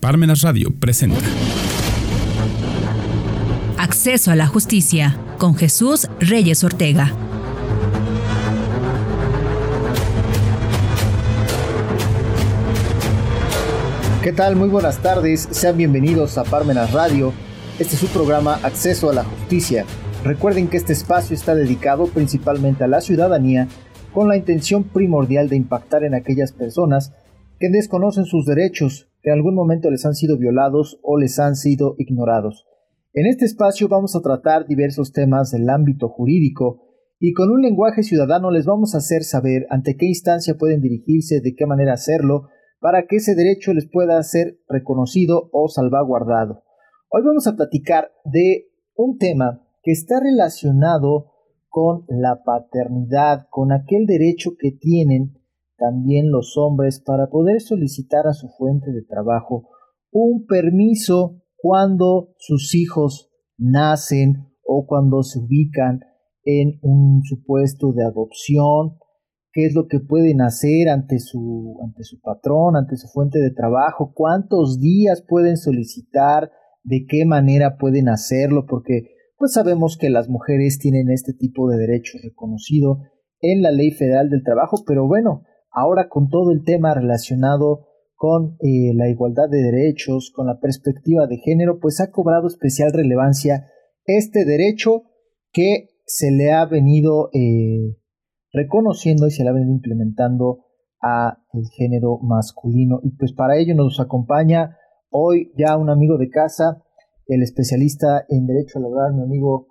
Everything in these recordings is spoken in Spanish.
Parmenas Radio presenta Acceso a la Justicia con Jesús Reyes Ortega. ¿Qué tal? Muy buenas tardes. Sean bienvenidos a Parmenas Radio. Este es su programa Acceso a la Justicia. Recuerden que este espacio está dedicado principalmente a la ciudadanía con la intención primordial de impactar en aquellas personas que desconocen sus derechos, que en algún momento les han sido violados o les han sido ignorados. En este espacio vamos a tratar diversos temas del ámbito jurídico y con un lenguaje ciudadano les vamos a hacer saber ante qué instancia pueden dirigirse, de qué manera hacerlo, para que ese derecho les pueda ser reconocido o salvaguardado. Hoy vamos a platicar de un tema que está relacionado con la paternidad, con aquel derecho que tienen también los hombres para poder solicitar a su fuente de trabajo un permiso cuando sus hijos nacen o cuando se ubican en un supuesto de adopción, qué es lo que pueden hacer ante su, ante su patrón, ante su fuente de trabajo, cuántos días pueden solicitar, de qué manera pueden hacerlo, porque pues sabemos que las mujeres tienen este tipo de derechos reconocido en la Ley Federal del Trabajo, pero bueno, ahora con todo el tema relacionado con eh, la igualdad de derechos, con la perspectiva de género, pues ha cobrado especial relevancia este derecho que se le ha venido eh, reconociendo y se le ha venido implementando a el género masculino. Y pues para ello nos acompaña hoy ya un amigo de casa, el especialista en derecho laboral, mi amigo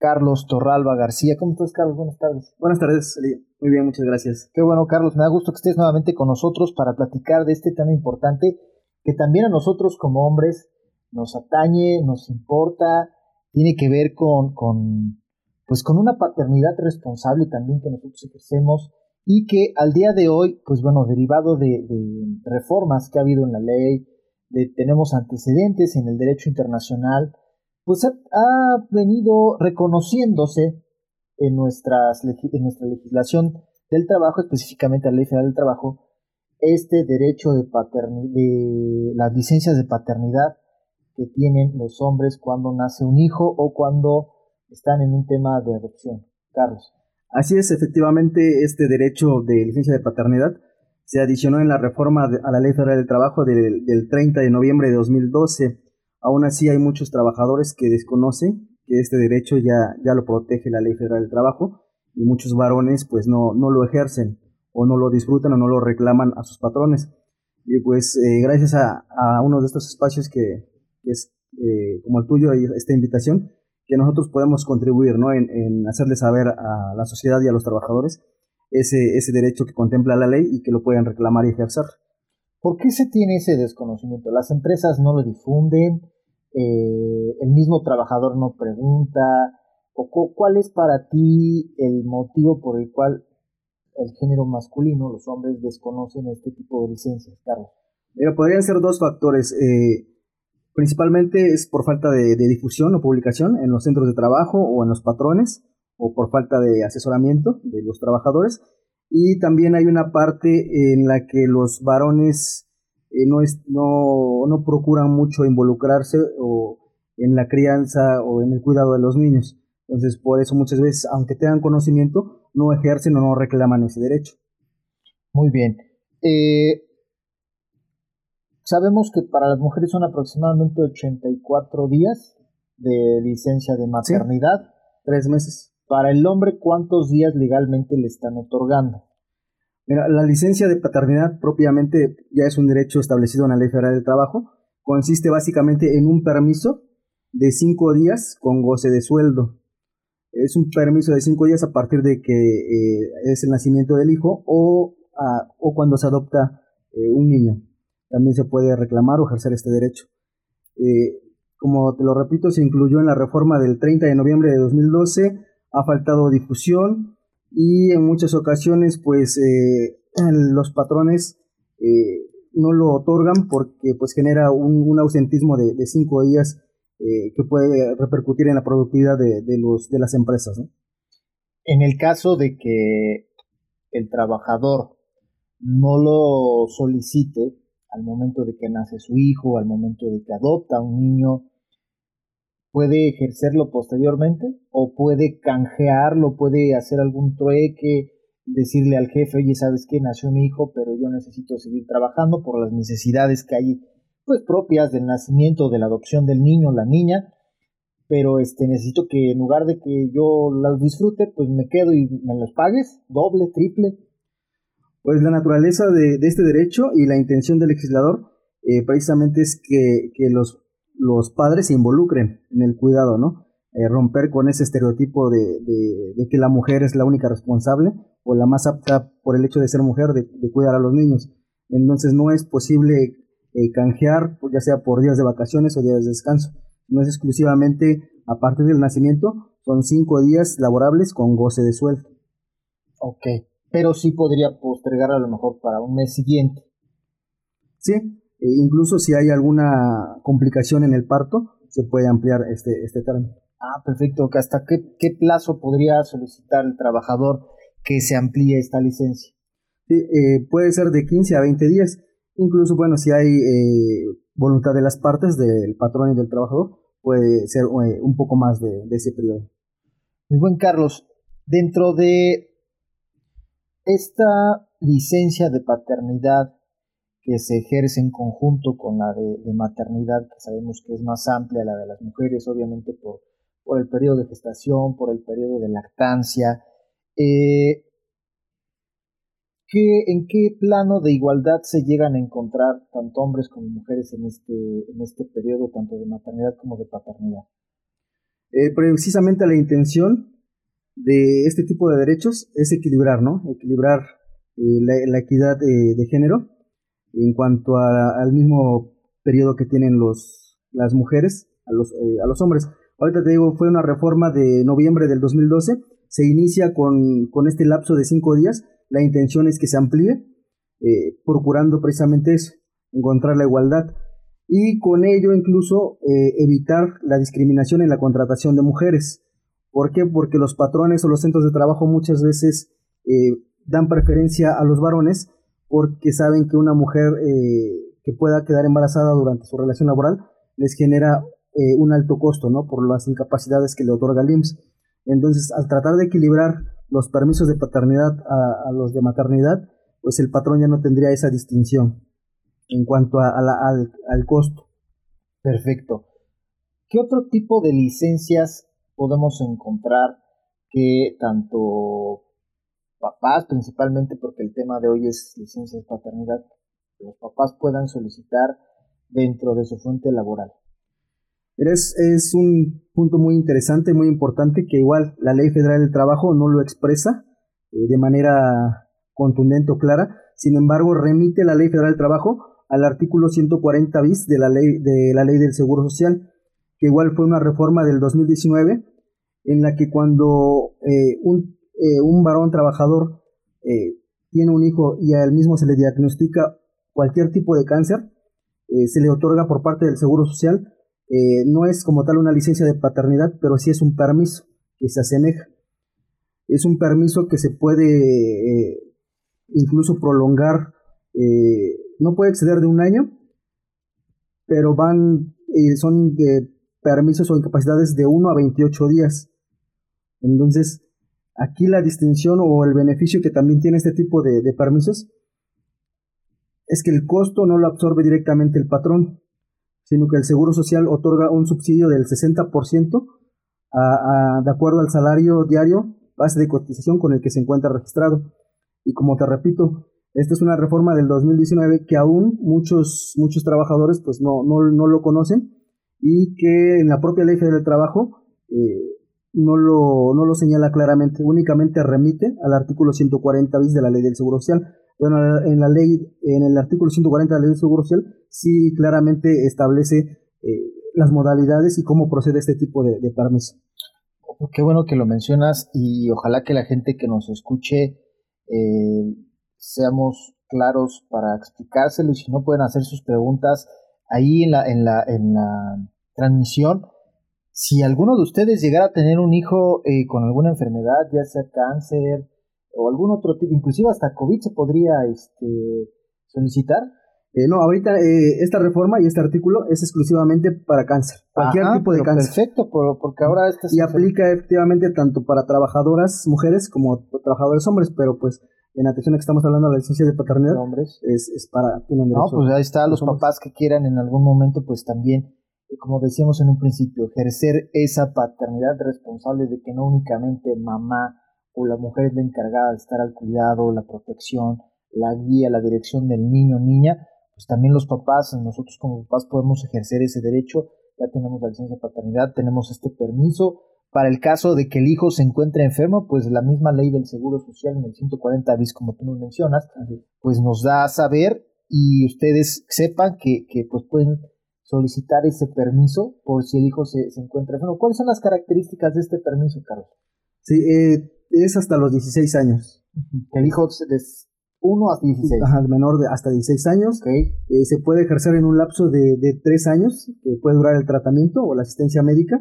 Carlos Torralba García. ¿Cómo estás, Carlos? Buenas tardes. Buenas tardes, Muy bien, muchas gracias. Qué bueno, Carlos. Me da gusto que estés nuevamente con nosotros para platicar de este tema importante que también a nosotros como hombres nos atañe, nos importa, tiene que ver con, con, pues con una paternidad responsable también que nosotros ejercemos y que al día de hoy, pues bueno, derivado de, reformas que ha habido en la ley, de, tenemos antecedentes en el derecho internacional, pues ha, venido reconociéndose en, nuestras, en nuestra legislación del trabajo, específicamente la Ley Federal del Trabajo, este derecho de, de las licencias de paternidad que tienen los hombres cuando nace un hijo o cuando están en un tema de adopción. Carlos. Así es, efectivamente, este derecho de licencia de paternidad se adicionó en la reforma a la Ley Federal del Trabajo del, del 30 de noviembre de 2012 Aún así hay muchos trabajadores que desconocen que este derecho ya, ya lo protege la Ley Federal del Trabajo y muchos varones pues no, no lo ejercen o no lo disfrutan o no lo reclaman a sus patrones. Y pues eh, gracias a, uno de estos espacios que, es eh, como el tuyo y esta invitación, que nosotros podemos contribuir ¿no? en, en hacerle saber a la sociedad y a los trabajadores ese, ese derecho que contempla la ley y que lo pueden reclamar y ejercer. ¿Por qué se tiene ese desconocimiento? Las empresas no lo difunden, eh, el mismo trabajador no pregunta, o ¿cuál es para ti el motivo por el cual el género masculino, los hombres, desconocen este tipo de licencias, Carlos? Mira, podrían ser dos factores. Eh, principalmente es por falta de, difusión o publicación en los centros de trabajo o en los patrones, o por falta de asesoramiento de los trabajadores. Y también hay una parte en la que los varones eh, no, es, no, no procuran mucho involucrarse o en la crianza o en el cuidado de los niños. Entonces, por eso muchas veces, aunque tengan conocimiento, no ejercen o no reclaman ese derecho. Muy bien. Eh, sabemos que para las mujeres son aproximadamente 84 días de licencia de maternidad. Tres meses. Para el hombre, ¿cuántos días legalmente le están otorgando? Mira, la licencia de paternidad propiamente ya es un derecho establecido en la Ley Federal del Trabajo. Consiste básicamente en un permiso de cinco días con goce de sueldo. Es un permiso de cinco días a partir de que eh, es el nacimiento del hijo o, o cuando se adopta eh, un niño. También se puede reclamar o ejercer este derecho. Eh, como te lo repito, se incluyó en la reforma del 30 de noviembre de 2012 ha faltado difusión y en muchas ocasiones pues eh, los patrones eh, no lo otorgan porque pues genera un, ausentismo de, cinco días eh, que puede repercutir en la productividad de, los, de las empresas. En el caso de que el trabajador no lo solicite, al momento de que nace su hijo, al momento de que adopta un niño, puede ejercerlo posteriormente o puede canjearlo, puede hacer algún trueque, decirle al jefe, oye, ¿sabes qué? Nació mi hijo, pero yo necesito seguir trabajando por las necesidades que hay pues propias del nacimiento, de la adopción del niño, la niña, pero este necesito que en lugar de que yo las disfrute, pues me quedo y me los pagues, doble, triple. Pues la naturaleza de, este derecho y la intención del legislador eh, precisamente es que, que los los padres se involucren en el cuidado, ¿no? Eh, romper con ese estereotipo de, que la mujer es la única responsable o la más apta por el hecho de ser mujer de, cuidar a los niños. Entonces no es posible eh, canjear, ya sea por días de vacaciones o días de descanso. No es exclusivamente a partir del nacimiento, son cinco días laborables con goce de sueldo. Ok, pero sí podría postergar a lo mejor para un mes siguiente. Sí, e incluso si hay alguna complicación en el parto, se puede ampliar este, este término. Ah, perfecto. ¿Hasta qué, qué plazo podría solicitar el trabajador que se amplíe esta licencia? Sí, eh, puede ser de 15 a 20 días. Incluso, bueno, si hay eh, voluntad de las partes, del patrón y del trabajador, puede ser eh, un poco más de, de ese periodo. Muy buen, Carlos. Dentro de esta licencia de paternidad, que se ejerce en conjunto con la de, maternidad, que sabemos que es más amplia, la de las mujeres, obviamente por, por el periodo de gestación, por el periodo de lactancia. Eh, ¿En qué plano de igualdad se llegan a encontrar tanto hombres como mujeres en este, en este periodo, tanto de maternidad como de paternidad? Eh, precisamente la intención de este tipo de derechos es equilibrar, ¿no? Equilibrar eh, la, equidad de género en cuanto al mismo periodo que tienen los, las mujeres a los, eh, a los hombres. Ahorita te digo, fue una reforma de noviembre del 2012, se inicia con, con este lapso de cinco días, la intención es que se amplíe, eh, procurando precisamente eso, encontrar la igualdad y con ello incluso eh, evitar la discriminación en la contratación de mujeres. ¿Por qué? Porque los patrones o los centros de trabajo muchas veces dan preferencia a los varones porque saben que una mujer eh, que pueda quedar embarazada durante su relación laboral les genera eh, un alto costo, ¿no? Por las incapacidades que le otorga el IMSS. Entonces, al tratar de equilibrar los permisos de paternidad a, los de maternidad, pues el patrón ya no tendría esa distinción en cuanto al, al costo. Perfecto. ¿Qué otro tipo de licencias podemos encontrar que tanto papás, principalmente porque el tema de hoy es licencia de paternidad, los papás puedan solicitar dentro de su fuente laboral. Es, es un punto muy interesante, muy importante, que igual la Ley Federal del Trabajo no lo expresa eh, de manera contundente o clara, sin embargo remite la Ley Federal del Trabajo al artículo 140 bis de la Ley, de la ley del Seguro Social, que igual fue una reforma del 2019, en la que cuando eh, un eh, un varón trabajador eh, tiene un hijo y a él mismo se le diagnostica cualquier tipo de cáncer, eh, se le otorga por parte del Seguro Social. no es como tal una licencia de paternidad, pero sí es un permiso que se asemeja. Es un permiso que se puede incluso prolongar, no puede exceder de un año, pero van, son permisos o incapacidades de 1 a 28 días. Entonces, Aquí la distinción o el beneficio que también tiene este tipo de, permisos es que el costo no lo absorbe directamente el patrón, sino que el Seguro Social otorga un subsidio del 60% de acuerdo al salario diario base de cotización con el que se encuentra registrado. Y como te repito, esta es una reforma del 2019 que aún muchos, muchos trabajadores pues no, no, lo conocen y que en la propia ley federal del trabajo eh, no lo, no lo señala claramente, únicamente remite al artículo 140 bis de la ley del Seguro Social. Bueno, en la ley, en el artículo 140 de la ley del Seguro Social, sí claramente establece eh, las modalidades y cómo procede este tipo de, permiso. Qué bueno que lo mencionas y ojalá que la gente que nos escuche eh, seamos claros para explicárselo y si no pueden hacer sus preguntas ahí en la, en la, en la transmisión si alguno de ustedes llegara a tener un hijo eh, con alguna enfermedad, ya sea cáncer o algún otro tipo, inclusive hasta COVID se podría este, solicitar. Eh, no, ahorita eh, esta reforma y este artículo es exclusivamente para cáncer, cualquier tipo de cáncer. Perfecto, porque ahora esta y aplica efectivamente tanto para trabajadoras mujeres como trabajadores hombres, pero pues en atención a que estamos hablando de la licencia de paternidad, hombres. Es, es para tienen. No, pues ahí está los, papás que quieran en algún momento, pues también, como decíamos en un principio, ejercer esa paternidad responsable de que no únicamente mamá o la mujer es la encargada de estar al cuidado, la protección, la guía, la dirección del niño o niña, pues también los papás, nosotros como papás podemos ejercer ese derecho, ya tenemos la licencia de paternidad, tenemos este permiso. Para el caso de que el hijo se encuentre enfermo, pues la misma ley del Seguro Social en el 140 bis, como tú nos mencionas, pues nos da a saber y ustedes sepan que, que pues pueden solicitar ese permiso por si el hijo se, se, encuentra enfermo. ¿Cuáles son las características de este permiso, Carlos? Sí, eh, es hasta los 16 años. Que el hijo se, 1 hasta 16. Ajá, menor de hasta 16 años. Eh, se puede ejercer en un lapso de, de 3 años, que puede durar el tratamiento o la asistencia médica.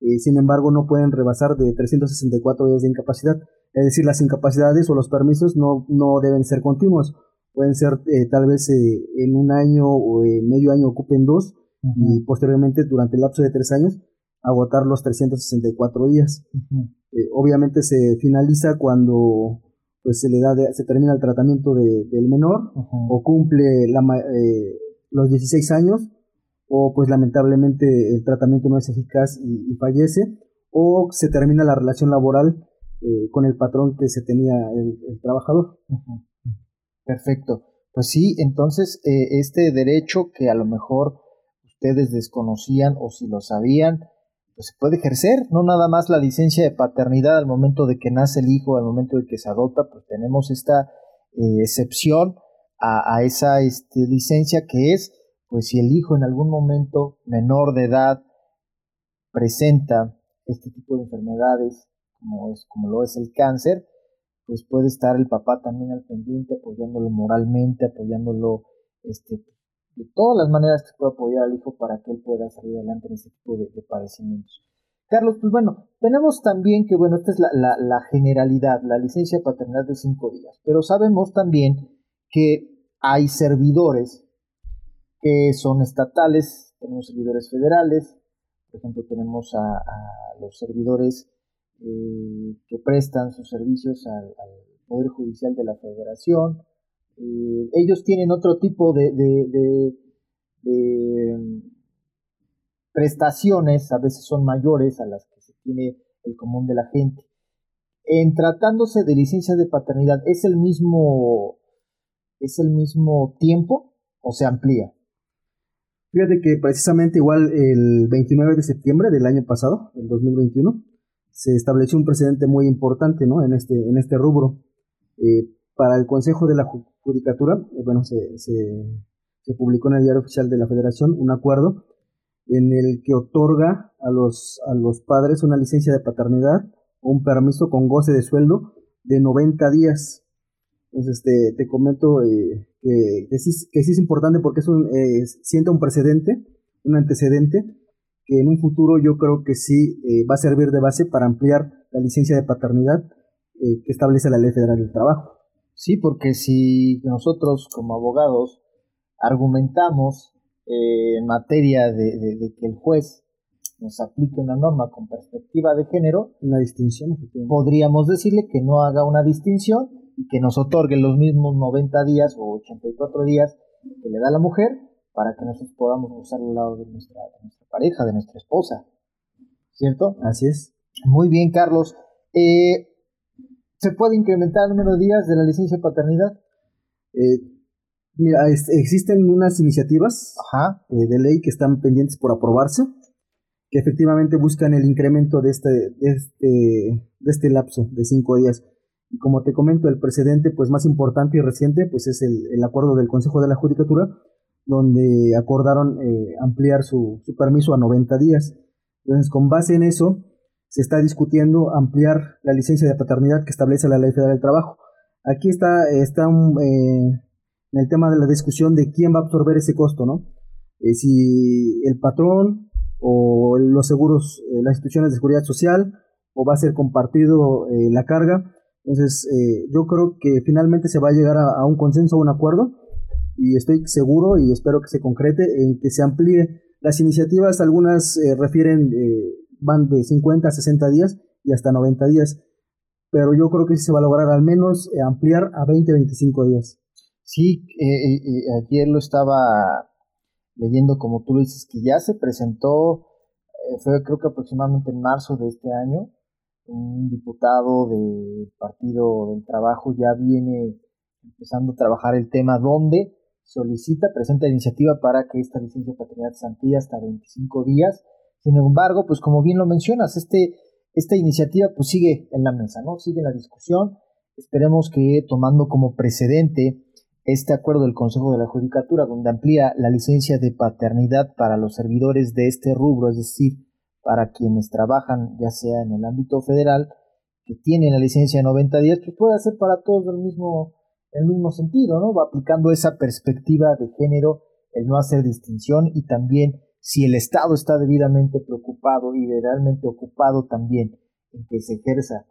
Eh, sin embargo, no pueden rebasar de 364 días de incapacidad. Es decir, las incapacidades o los permisos no, no deben ser continuos. Pueden ser eh, tal vez en un año o en medio año ocupen dos y posteriormente durante el lapso de 3 años agotar los 364 días. obviamente se finaliza cuando pues se le da se termina el tratamiento del menor o cumple la, eh, los 16 años o pues lamentablemente el tratamiento no es eficaz y, fallece o se termina la relación laboral eh, con el patrón que se tenía el, trabajador. Perfecto. Pues sí, entonces eh, este derecho que a lo mejor ustedes desconocían o si lo sabían, pues se puede ejercer, no nada más la licencia de paternidad al momento de que nace el hijo, al momento de que se adopta, pues tenemos esta eh, excepción a, esa este, licencia que es, pues si el hijo en algún momento menor de edad presenta este tipo de enfermedades, como, es, como lo es el cáncer, pues puede estar el papá también al pendiente, apoyándolo moralmente, apoyándolo este, de todas las maneras que se puede apoyar al hijo para que él pueda salir adelante en este tipo de, padecimientos. Carlos, pues bueno, tenemos también que, bueno, esta es la, generalidad, la licencia de paternidad de cinco días, pero sabemos también que hay servidores que son estatales, tenemos servidores federales, por ejemplo, tenemos a, los servidores eh, que prestan sus servicios al Poder Judicial de la Federación, eh, ellos tienen otro tipo de, mm, prestaciones, a veces son mayores a las que se tiene el común de la gente. En tratándose de licencia de paternidad, ¿es el mismo, es el mismo tiempo o se amplía? Fíjate que precisamente igual el 29 de septiembre del año pasado, el 2021, se estableció un precedente muy importante ¿no? en, este, en este rubro. Eh, para el Consejo de la Judicatura, eh, bueno, se, publicó en el Diario Oficial de la Federación un acuerdo en el que otorga a los, a los padres una licencia de paternidad o un permiso con goce de sueldo de 90 días. Entonces te, te comento eh, que, que, sí, es importante porque es un, eh, sienta un precedente, un antecedente, que en un futuro yo creo que sí va a servir de base para ampliar la licencia de paternidad que establece la Ley Federal del Trabajo. Sí, porque si nosotros como abogados argumentamos eh, en materia de, que el juez nos aplique una norma con perspectiva de género, una distinción, podríamos decirle que no haga una distinción y que nos otorgue los mismos 90 días o 84 días que le da la mujer para que nosotros podamos gozar al lado de nuestra, de nuestra pareja, de nuestra esposa. ¿Cierto? Así es. Muy bien, Carlos. Eh, ¿Se puede incrementar el número de días de la licencia de paternidad? Eh, mira, existen unas iniciativas eh, de ley que están pendientes por aprobarse, que efectivamente buscan el incremento de este, de este, de este lapso de cinco días. Y como te comento, el precedente pues, más importante y reciente pues, es el, acuerdo del Consejo de la Judicatura, donde acordaron eh, ampliar su, su permiso a 90 días. Entonces, con base en eso, se está discutiendo ampliar la licencia de paternidad que establece la Ley Federal del Trabajo. Aquí está, está eh, en el tema de la discusión de quién va a absorber ese costo, ¿no? Eh, si el patrón o los seguros, eh, las instituciones de seguridad social, o va a ser compartido la carga. Entonces, yo creo que finalmente se va a llegar a, un consenso, a un acuerdo, y estoy seguro y espero que se concrete en que se amplíe. Las iniciativas, algunas eh, refieren, eh, van de 50 a 60 días y hasta 90 días, pero yo creo que se va a lograr al menos eh, ampliar a 20, 25 días. Sí, ayer lo estaba leyendo como tú lo dices, que ya se presentó, fue creo que aproximadamente en marzo de este año, un diputado del Partido del Trabajo ya viene empezando a trabajar el tema donde solicita, presenta iniciativa para que esta licencia de paternidad se amplíe hasta 25 días. Sin embargo, pues como bien lo mencionas, este, esta iniciativa pues sigue en la mesa, ¿no? Sigue en la discusión. Esperemos que tomando como precedente este acuerdo del Consejo de la Judicatura, donde amplía la licencia de paternidad para los servidores de este rubro, es decir, para quienes trabajan ya sea en el ámbito federal, que tienen la licencia de 90 días, pues puede ser para todos el mismo el mismo sentido, ¿no? Va aplicando esa perspectiva de género, el no hacer distinción y también si el Estado está debidamente preocupado y realmente ocupado también en que se ejerza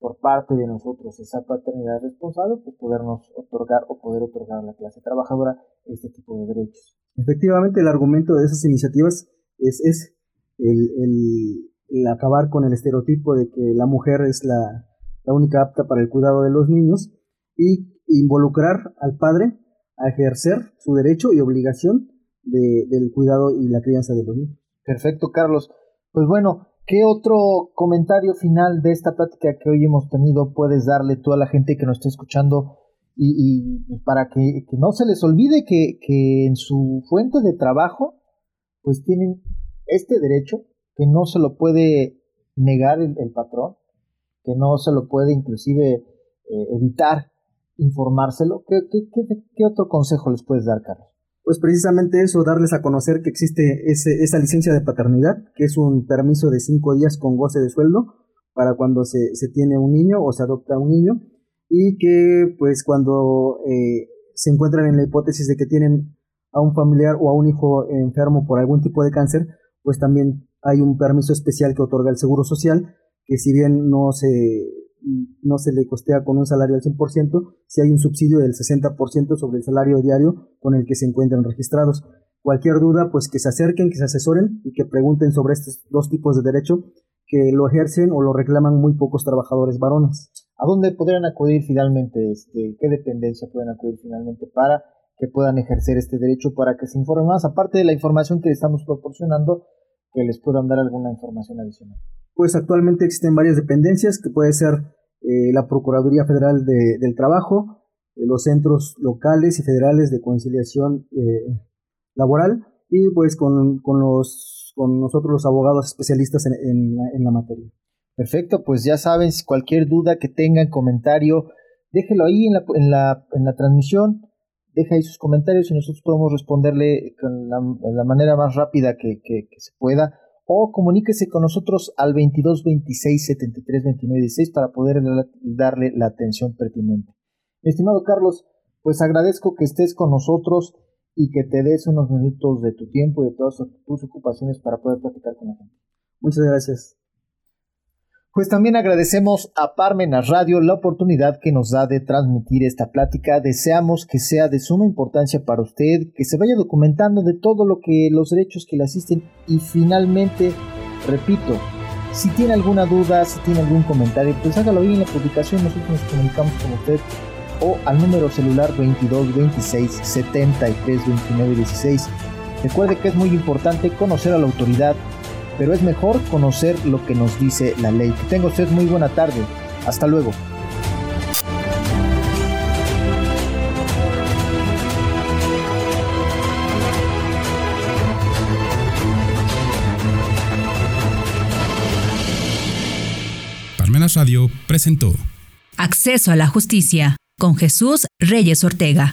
por parte de nosotros esa paternidad responsable, pues podernos otorgar o poder otorgar a la clase trabajadora este tipo de derechos. Efectivamente, el argumento de esas iniciativas es, el, acabar con el estereotipo de que la mujer es la, la única apta para el cuidado de los niños y involucrar al padre a ejercer su derecho y obligación de, del cuidado y la crianza de los niños. Perfecto, Carlos. Pues bueno, ¿qué otro comentario final de esta plática que hoy hemos tenido puedes darle tú a la gente que nos está escuchando y, y para que, no se les olvide que, que en su fuente de trabajo pues tienen este derecho que no se lo puede negar el, patrón, que no se lo puede inclusive eh, evitar informárselo. ¿Qué, qué, otro consejo les puedes dar, Carlos? Pues precisamente eso, darles a conocer que existe ese, esa licencia de paternidad, que es un permiso de cinco días con goce de sueldo para cuando se, se tiene un niño o se adopta un niño y que pues cuando eh, se encuentran en la hipótesis de que tienen a un familiar o a un hijo enfermo por algún tipo de cáncer, pues también hay un permiso especial que otorga el Seguro Social, que si bien no se no se le costea con un salario al 100%, si hay un subsidio del 60% sobre el salario diario con el que se encuentran registrados. Cualquier duda, pues que se acerquen, que se asesoren y que pregunten sobre estos dos tipos de derecho que lo ejercen o lo reclaman muy pocos trabajadores varones. ¿A dónde podrían acudir finalmente? Este, ¿Qué dependencia pueden acudir finalmente para que puedan ejercer este derecho, para que se informen más, aparte de la información que estamos proporcionando, que les puedan dar alguna información adicional? Pues actualmente existen varias dependencias que puede ser eh, la Procuraduría Federal del Trabajo, eh, los centros locales y federales de conciliación eh, laboral y pues con, los, con nosotros los abogados especialistas en, la, materia. Perfecto, pues ya saben, cualquier duda que tengan, comentario, déjelo ahí en la, en la, en la transmisión, deja ahí sus comentarios y nosotros podemos responderle con la, manera más rápida que, que se pueda o comuníquese con nosotros al 22 26 73 29 16 para poder darle la atención pertinente. estimado Carlos, pues agradezco que estés con nosotros y que te des unos minutos de tu tiempo y de todas tus ocupaciones para poder platicar con la gente. Muchas gracias. Pues también agradecemos a Parmenas Radio la oportunidad que nos da de transmitir esta plática. Deseamos que sea de suma importancia para usted, que se vaya documentando de todo lo que los derechos que le asisten y finalmente, repito, si tiene alguna duda, si tiene algún comentario, pues hágalo ahí en la publicación, nosotros nos comunicamos con usted o al número celular 22 26 73 29 16. Recuerde que es muy importante conocer a la autoridad pero es mejor conocer lo que nos dice la ley. Que tenga usted muy buena tarde. Hasta luego. Parmenas Radio presentó Acceso a la Justicia con Jesús Reyes Ortega.